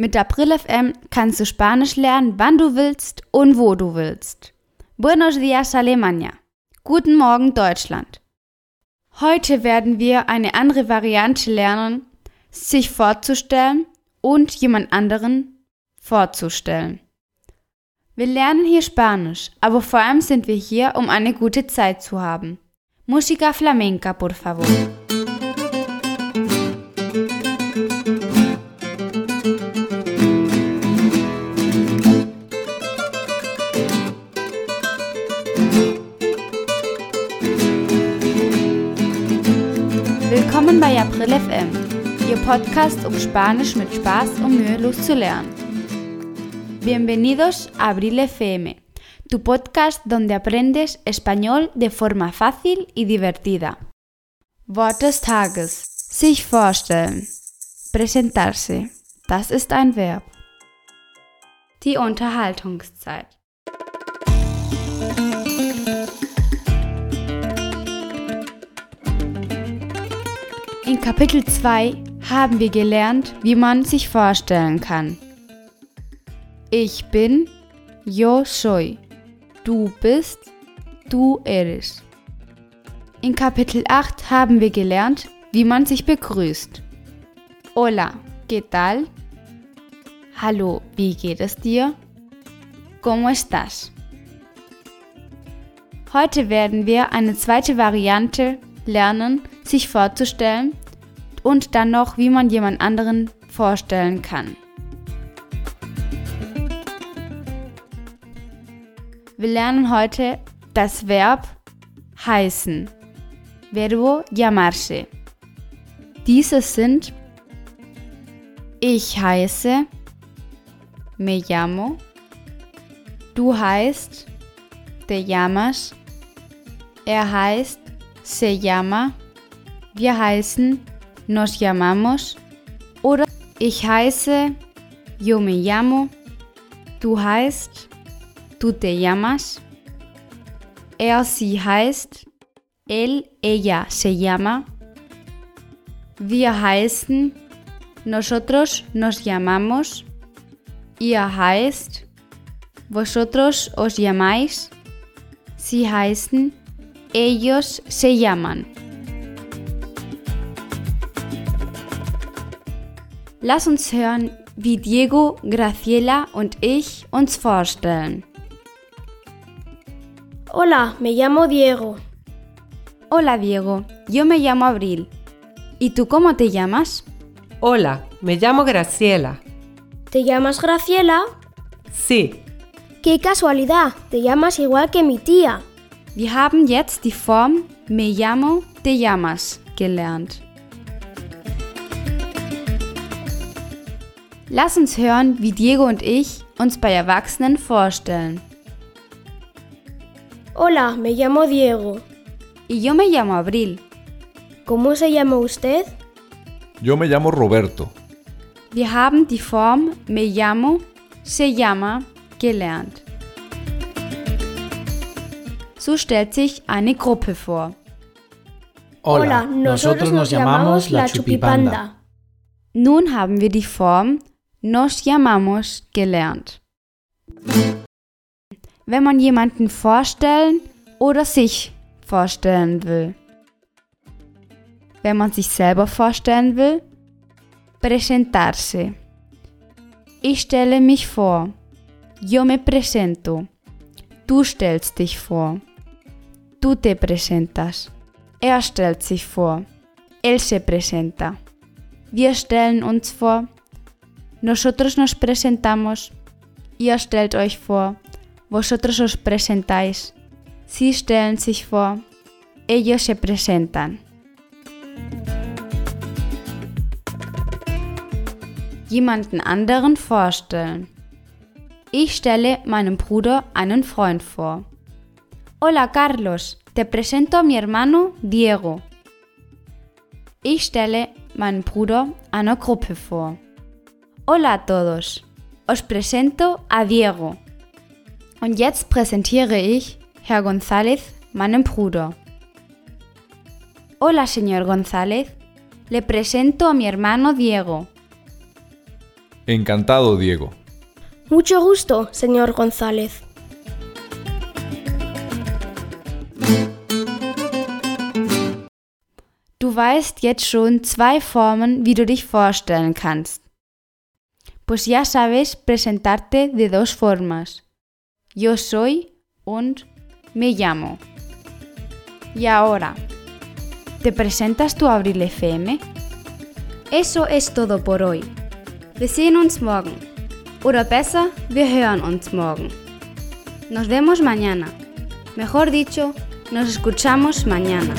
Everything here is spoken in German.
Mit April FM kannst du Spanisch lernen, wann du willst und wo du willst. Buenos dias Alemania. Guten Morgen Deutschland. Heute werden wir eine andere Variante lernen, sich vorzustellen und jemand anderen vorzustellen. Wir lernen hier Spanisch, aber vor allem sind wir hier, um eine gute Zeit zu haben. Música flamenca, por favor. Willkommen bei April FM, Ihr Podcast, um Spanisch mit Spaß und mühelos zu lernen. Bienvenidos a Abril FM, tu podcast donde aprendes español de forma fácil y divertida. Wort des Tages. Sich vorstellen. Präsentarse. Das ist ein Verb. Die Unterhaltungszeit. In Kapitel 2 haben wir gelernt, wie man sich vorstellen kann. Ich bin, yo soy. Du bist, du eres. In Kapitel 8 haben wir gelernt, wie man sich begrüßt. Hola, ¿qué tal? Hallo, wie geht es dir? ¿Cómo estás? Heute werden wir eine zweite Variante lernen, sich vorzustellen und dann noch, wie man jemand anderen vorstellen kann. Wir lernen heute das Verb heißen. Verbo llamarse. Diese sind ich heiße, me llamo, du heißt, te llamas, er heißt, se llama, wir heißen, nos llamamos oder ich heiße, yo me llamo, du heißt, tú te llamas, er sie heißt, él, ella se llama, wir heißen, nosotros nos llamamos, ihr heißt, vosotros os llamáis, sie heißen, ellos se llaman. Lass uns hören, wie Diego, Graciela und ich uns vorstellen. Hola, me llamo Diego. Hola Diego, yo me llamo Abril. ¿Y tú cómo te llamas? Hola, me llamo Graciela. ¿Te llamas Graciela? Sí, ¡Qué casualidad! Te llamas igual que mi tía. Wir haben jetzt die Form me llamo, te llamas gelernt. Lass uns hören, wie Diego und ich uns bei Erwachsenen vorstellen. Hola, me llamo Diego. Y yo me llamo Abril. ¿Cómo se llama usted? Yo me llamo Roberto. Wir haben die Form me llamo, se llama gelernt. So stellt sich eine Gruppe vor. Hola, nosotros nos llamamos la Chupipanda. Nun haben wir die Form nos llamamos gelernt. Wenn man jemanden vorstellen oder sich vorstellen will. Wenn man sich selber vorstellen will, presentarse. Ich stelle mich vor. Yo me presento. Du stellst dich vor. Du te presentas. Er stellt sich vor. Él se presenta. Wir stellen uns vor. Nosotros nos presentamos. Ihr stellt euch vor. Vosotros os presentáis. Sie stellen sich vor. Ellos se presentan. Jemanden anderen vorstellen. Ich stelle meinem Bruder einen Freund vor. Hola Carlos, te presento a mi hermano Diego. Ich stelle meinen Bruder einer Gruppe vor. Hola a todos, os presento a Diego. Und jetzt präsentiere ich Herr González meinen Bruder. Hola señor González, le presento a mi hermano Diego. Encantado, Diego. Mucho gusto, señor González. Du weißt jetzt schon zwei Formen, wie du dich vorstellen kannst. Pues ya sabes presentarte de dos formas. Yo soy und me llamo. Y ahora, ¿te presentas tu Abril FM? Eso es todo por hoy. Wir sehen uns morgen. Oder besser, wir hören uns morgen. Nos vemos mañana. Mejor dicho, nos escuchamos mañana.